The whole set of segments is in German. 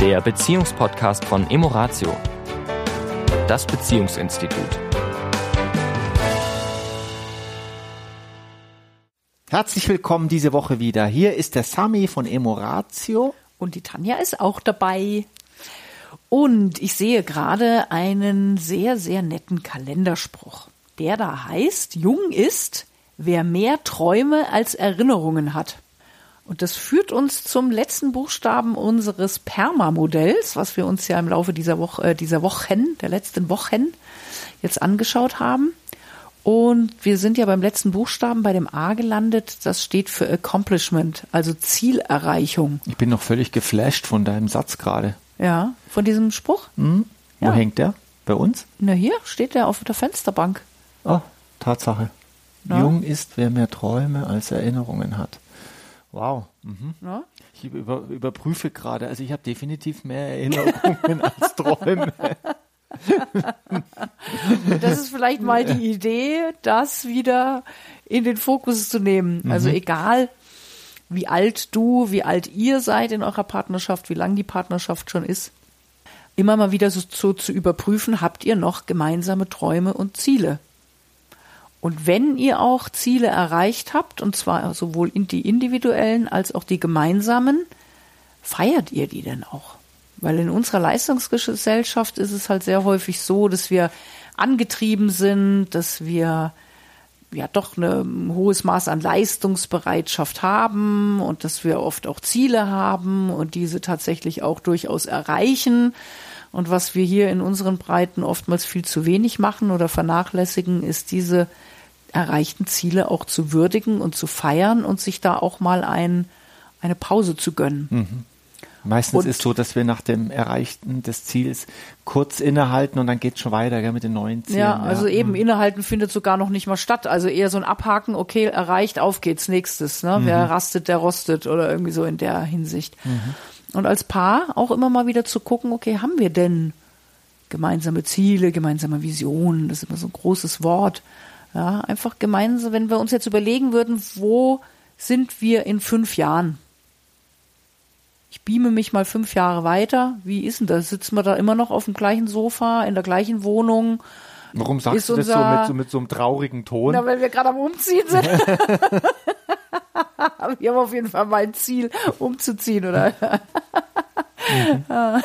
der Beziehungspodcast von Emoratio, das Beziehungsinstitut. Herzlich willkommen diese Woche wieder. Hier ist der Sami von Emoratio. Und die Tanja ist auch dabei. Und ich sehe gerade einen sehr, sehr netten Kalenderspruch, der da heißt, jung ist, wer mehr Träume als Erinnerungen hat. Und das führt uns zum letzten Buchstaben unseres Perma-Modells, was wir uns ja im Laufe dieser Woche, äh, dieser Wochen, der letzten Wochen jetzt angeschaut haben. Und wir sind ja beim letzten Buchstaben bei dem A gelandet. Das steht für Accomplishment, also Zielerreichung. Ich bin noch völlig geflasht von deinem Satz gerade. Ja, von diesem Spruch. Mhm. Wo Ja. hängt der? Bei uns? Na, hier steht der auf der Fensterbank. Oh, Tatsache. Ja. Jung ist, wer mehr Träume als Erinnerungen hat. Wow. Mhm. Ja? Ich über, überprüfe gerade. Also ich habe definitiv mehr Erinnerungen als Träume. Das ist vielleicht mal die Idee, das wieder in den Fokus zu nehmen. Also egal, wie alt du, wie alt ihr seid in eurer Partnerschaft, wie lang die Partnerschaft schon ist, immer mal wieder so, so zu überprüfen, habt ihr noch gemeinsame Träume und Ziele? Und wenn ihr auch Ziele erreicht habt, und zwar sowohl in die individuellen als auch die gemeinsamen, feiert ihr die denn auch? Weil in unserer Leistungsgesellschaft ist es halt sehr häufig so, dass wir angetrieben sind, dass wir ja doch ein hohes Maß an Leistungsbereitschaft haben und dass wir oft auch Ziele haben und diese tatsächlich auch durchaus erreichen. Und was wir hier in unseren Breiten oftmals viel zu wenig machen oder vernachlässigen, ist diese erreichten Ziele auch zu würdigen und zu feiern und sich da auch mal ein, eine Pause zu gönnen. Meistens Und- ist so, dass wir nach dem Erreichten des Ziels kurz innehalten und dann geht es schon weiter gell, mit den neuen Zielen. Ja, also eben innehalten findet sogar noch nicht mal statt. Also eher so ein Abhaken, okay, erreicht, auf geht's, nächstes. Ne? Wer rastet, der rostet oder irgendwie so in der Hinsicht. Und als Paar auch immer mal wieder zu gucken, okay, haben wir denn gemeinsame Ziele, gemeinsame Visionen? Das ist immer so ein großes Wort. Ja, einfach gemeinsam, wenn wir uns jetzt überlegen würden, wo sind wir in fünf Jahren? Ich beame mich mal fünf Jahre weiter. Wie ist denn das? Sitzen wir da immer noch auf dem gleichen Sofa, in der gleichen Wohnung? Warum sagst ist du das so mit, so mit so einem traurigen Ton? Na, weil wir gerade am Umziehen sind. wir haben auf jeden Fall mal ein Ziel, umzuziehen, oder?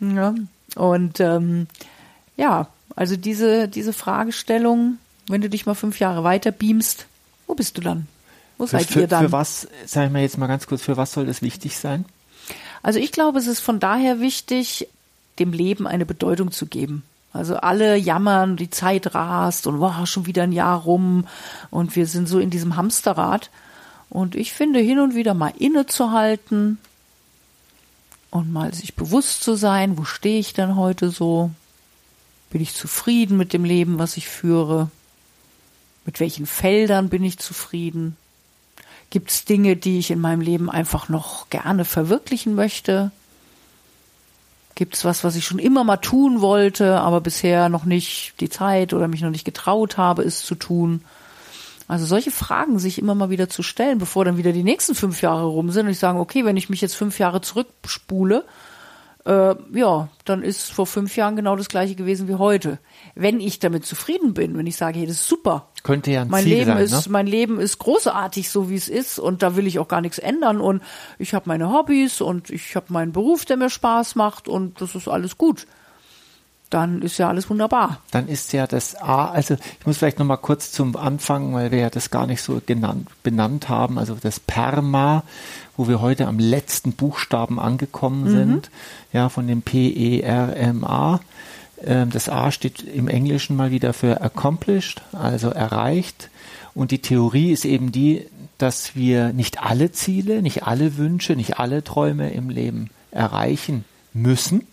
ja. Und ähm, ja, also diese, diese Fragestellung, wenn du dich mal fünf Jahre weiter beamst, wo bist du dann? Wo seid für, ihr dann? für was, sagen wir jetzt mal ganz kurz, für was soll das wichtig sein? Also ich glaube, es ist von daher wichtig, dem Leben eine Bedeutung zu geben. Also alle jammern, die Zeit rast und wow, schon wieder ein Jahr rum und wir sind so in diesem Hamsterrad. Und ich finde, hin und wieder mal innezuhalten und mal sich bewusst zu sein, wo stehe ich denn heute so? Bin ich zufrieden mit dem Leben, was ich führe? Mit welchen Feldern bin ich zufrieden? Gibt es Dinge, die ich in meinem Leben einfach noch gerne verwirklichen möchte? Gibt es was, was ich schon immer mal tun wollte, aber bisher noch nicht die Zeit oder mich noch nicht getraut habe, es zu tun? Also solche Fragen sich immer mal wieder zu stellen, bevor dann wieder die nächsten fünf Jahre rum sind und ich sage, okay, wenn ich mich jetzt fünf Jahre zurückspule, äh, ja, dann ist vor fünf Jahren genau das gleiche gewesen wie heute. Wenn ich damit zufrieden bin, wenn ich sage, hey, das ist super, Könnte ja ein mein Ziel Leben sein, ist, ne? mein Leben ist großartig, so wie es ist, und da will ich auch gar nichts ändern. Und ich habe meine Hobbys und ich habe meinen Beruf, der mir Spaß macht, und das ist alles gut. Dann ist ja alles wunderbar. Dann ist ja das A, also ich muss vielleicht nochmal kurz zum Anfang, weil wir ja das gar nicht so genannt, benannt haben, also das Perma, wo wir heute am letzten Buchstaben angekommen sind, ja, von dem P-E-R-M-A. Ähm, Das A steht im Englischen mal wieder für accomplished, also erreicht. Und die Theorie ist eben die, dass wir nicht alle Ziele, nicht alle Wünsche, nicht alle Träume im Leben erreichen müssen.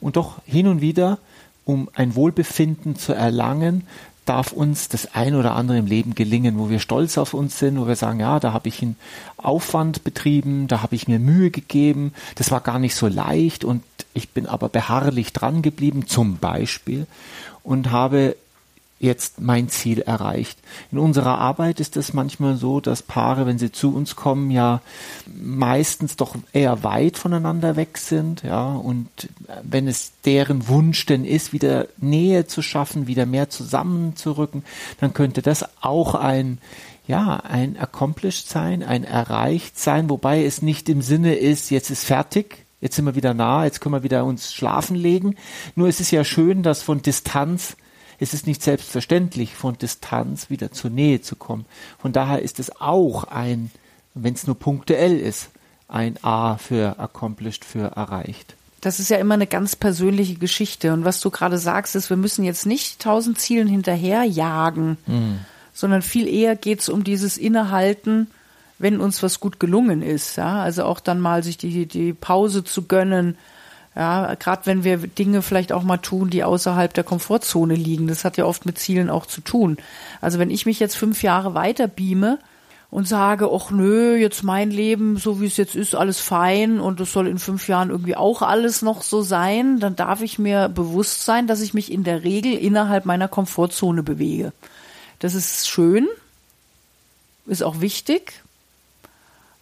Und doch hin und wieder, um ein Wohlbefinden zu erlangen, darf uns das ein oder andere im Leben gelingen, wo wir stolz auf uns sind, wo wir sagen, ja, da habe ich einen Aufwand betrieben, da habe ich mir Mühe gegeben, das war gar nicht so leicht und ich bin aber beharrlich dran geblieben, zum Beispiel, und habe jetzt mein Ziel erreicht. In unserer Arbeit ist es manchmal so, dass Paare, wenn sie zu uns kommen, ja meistens doch eher weit voneinander weg sind, ja, und wenn es deren Wunsch denn ist, wieder Nähe zu schaffen, wieder mehr zusammenzurücken, dann könnte das auch ein ja, ein accomplished sein, ein erreicht sein, wobei es nicht im Sinne ist, jetzt ist fertig, jetzt sind wir wieder nah, jetzt können wir wieder uns schlafen legen. Nur es ist ja schön, dass von Distanz es ist nicht selbstverständlich, von Distanz wieder zur Nähe zu kommen. Von daher ist es auch ein, wenn es nur punktuell ist, ein A für accomplished, für erreicht. Das ist ja immer eine ganz persönliche Geschichte. Und was du gerade sagst, ist, wir müssen jetzt nicht tausend Zielen hinterherjagen, mhm. sondern viel eher geht es um dieses Innehalten, wenn uns was gut gelungen ist. Ja? Also auch dann mal sich die, die Pause zu gönnen, ja, gerade wenn wir Dinge vielleicht auch mal tun, die außerhalb der Komfortzone liegen. Das hat ja oft mit Zielen auch zu tun. Also wenn ich mich jetzt fünf Jahre weiter beame und sage, ach nö, jetzt mein Leben, so wie es jetzt ist, alles fein und es soll in fünf Jahren irgendwie auch alles noch so sein, dann darf ich mir bewusst sein, dass ich mich in der Regel innerhalb meiner Komfortzone bewege. Das ist schön, ist auch wichtig.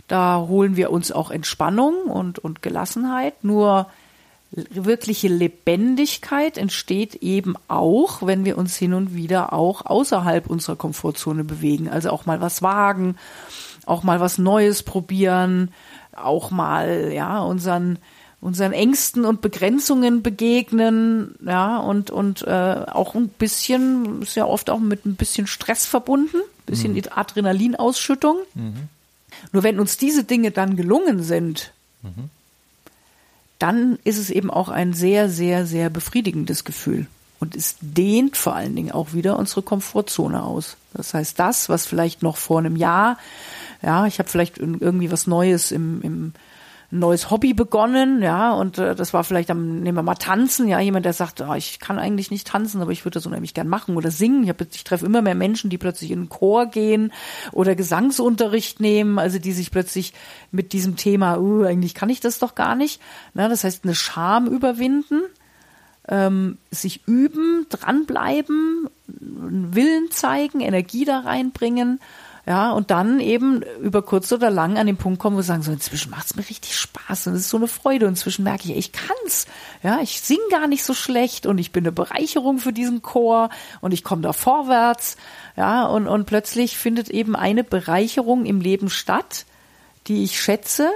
Da holen wir uns auch Entspannung und, und Gelassenheit. Nur wirkliche Lebendigkeit entsteht eben auch, wenn wir uns hin und wieder auch außerhalb unserer Komfortzone bewegen. Also auch mal was wagen, auch mal was Neues probieren, auch mal, ja, unseren, unseren Ängsten und Begrenzungen begegnen, ja, und, und äh, auch ein bisschen, ist ja oft auch mit ein bisschen Stress verbunden, ein bisschen mhm. Adrenalinausschüttung. Mhm. Nur wenn uns diese Dinge dann gelungen sind, mhm dann ist es eben auch ein sehr, sehr, sehr befriedigendes Gefühl. Und es dehnt vor allen Dingen auch wieder unsere Komfortzone aus. Das heißt, das, was vielleicht noch vor einem Jahr, ja, ich habe vielleicht irgendwie was Neues im, im neues Hobby begonnen, ja, und äh, das war vielleicht am, nehmen wir mal tanzen, ja, jemand, der sagt, oh, ich kann eigentlich nicht tanzen, aber ich würde das unheimlich gern machen oder singen. Ich, hab, ich treffe immer mehr Menschen, die plötzlich in den Chor gehen oder Gesangsunterricht nehmen, also die sich plötzlich mit diesem Thema, uh, eigentlich kann ich das doch gar nicht. Na, das heißt, eine Scham überwinden, ähm, sich üben, dranbleiben, Willen zeigen, Energie da reinbringen ja, und dann eben über kurz oder lang an den Punkt kommen, wo sie sagen, so inzwischen macht es mir richtig Spaß und es ist so eine Freude und inzwischen merke ich, ich kann's. Ja, ich sing gar nicht so schlecht und ich bin eine Bereicherung für diesen Chor und ich komme da vorwärts. Ja, und, und plötzlich findet eben eine Bereicherung im Leben statt, die ich schätze,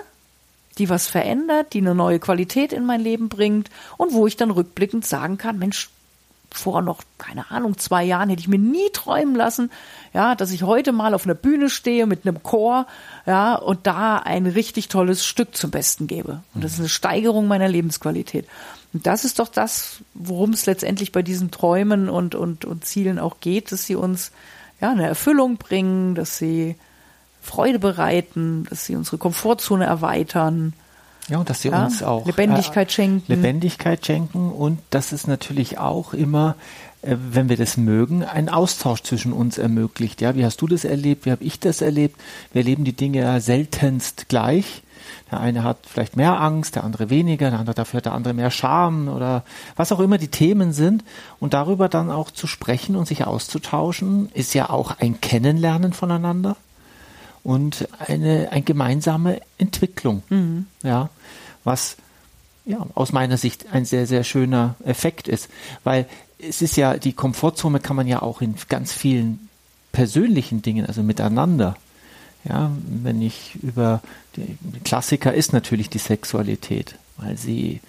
die was verändert, die eine neue Qualität in mein Leben bringt und wo ich dann rückblickend sagen kann, Mensch, vor noch, keine Ahnung, zwei Jahren hätte ich mir nie träumen lassen, ja, dass ich heute mal auf einer Bühne stehe mit einem Chor, ja, und da ein richtig tolles Stück zum Besten gebe. Und das ist eine Steigerung meiner Lebensqualität. Und das ist doch das, worum es letztendlich bei diesen Träumen und, und, und Zielen auch geht, dass sie uns, ja, eine Erfüllung bringen, dass sie Freude bereiten, dass sie unsere Komfortzone erweitern, ja, und dass sie ja, uns auch Lebendigkeit äh, schenken. Lebendigkeit schenken und dass es natürlich auch immer, äh, wenn wir das mögen, einen Austausch zwischen uns ermöglicht. Ja, wie hast du das erlebt? Wie habe ich das erlebt? Wir erleben die Dinge ja seltenst gleich. Der eine hat vielleicht mehr Angst, der andere weniger, der andere dafür hat der andere mehr Scham oder was auch immer die Themen sind. Und darüber dann auch zu sprechen und sich auszutauschen, ist ja auch ein Kennenlernen voneinander und eine, eine gemeinsame Entwicklung. Mhm. Ja, was ja, aus meiner Sicht ein sehr, sehr schöner Effekt ist. Weil es ist ja, die Komfortzone kann man ja auch in ganz vielen persönlichen Dingen, also miteinander. Ja, wenn ich über die Klassiker ist natürlich die Sexualität, weil sie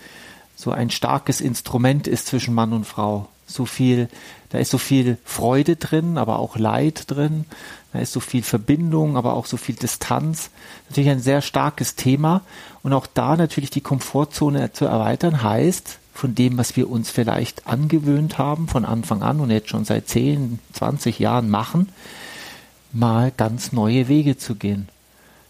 so ein starkes Instrument ist zwischen Mann und Frau. So viel, da ist so viel Freude drin, aber auch Leid drin. Da ist so viel Verbindung, aber auch so viel Distanz. Natürlich ein sehr starkes Thema. Und auch da natürlich die Komfortzone zu erweitern heißt, von dem, was wir uns vielleicht angewöhnt haben von Anfang an und jetzt schon seit 10, 20 Jahren machen, mal ganz neue Wege zu gehen.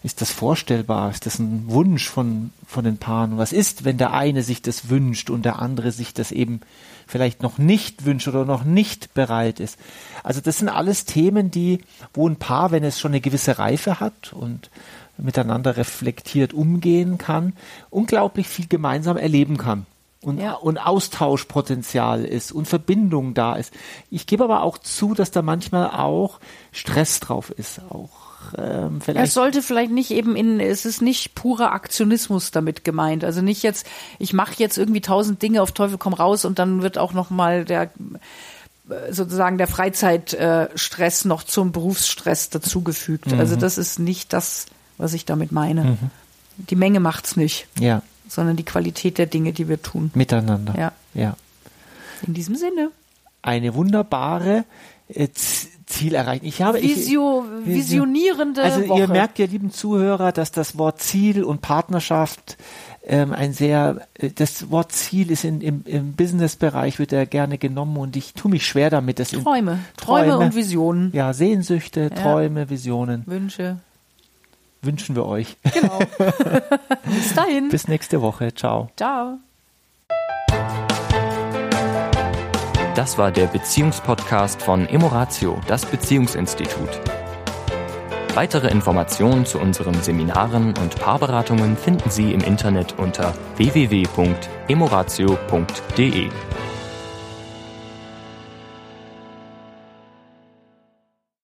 Ist das vorstellbar? Ist das ein Wunsch von, von den Paaren? Was ist, wenn der eine sich das wünscht und der andere sich das eben vielleicht noch nicht wünscht oder noch nicht bereit ist. Also das sind alles Themen, die, wo ein Paar, wenn es schon eine gewisse Reife hat und miteinander reflektiert umgehen kann, unglaublich viel gemeinsam erleben kann. Und, Ja. und Austauschpotenzial ist und Verbindung da ist. Ich gebe aber auch zu, dass da manchmal auch Stress drauf ist, auch ähm, Es sollte vielleicht nicht eben in, es ist nicht purer Aktionismus damit gemeint. Also nicht jetzt, ich mache jetzt irgendwie tausend Dinge auf Teufel komm raus und dann wird auch noch mal der äh, sozusagen der Freizeitstress noch zum Berufsstress dazugefügt. Also das ist nicht das, was ich damit meine. Die Menge macht's nicht, ja, sondern die Qualität der Dinge, die wir tun. miteinander. Ja. ja. In diesem Sinne. Eine wunderbare äh, Ziel erreichen. Ich habe ich- Visio, visionierende Also Woche. ihr merkt ja, lieben Zuhörer, dass das Wort Ziel und Partnerschaft ähm, ein sehr, äh, das Wort Ziel ist in, im, im Businessbereich wird ja gerne genommen und ich tue mich schwer damit. Das in- Träume. Träume und Visionen. Ja, Sehnsüchte, Träume, Visionen Wünsche. Wünschen wir euch. Genau. Bis dahin. Bis nächste Woche. Ciao. Ciao. Das war der Beziehungspodcast von Emoratio, das Beziehungsinstitut. Weitere Informationen zu unseren Seminaren und Paarberatungen finden Sie im Internet unter www.emoratio.de.